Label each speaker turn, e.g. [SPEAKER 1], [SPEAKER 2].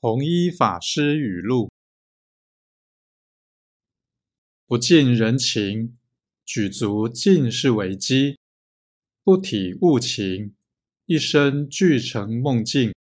[SPEAKER 1] 弘一法师语录：不近人情，举足尽是危机；不体物情，一生俱成梦境。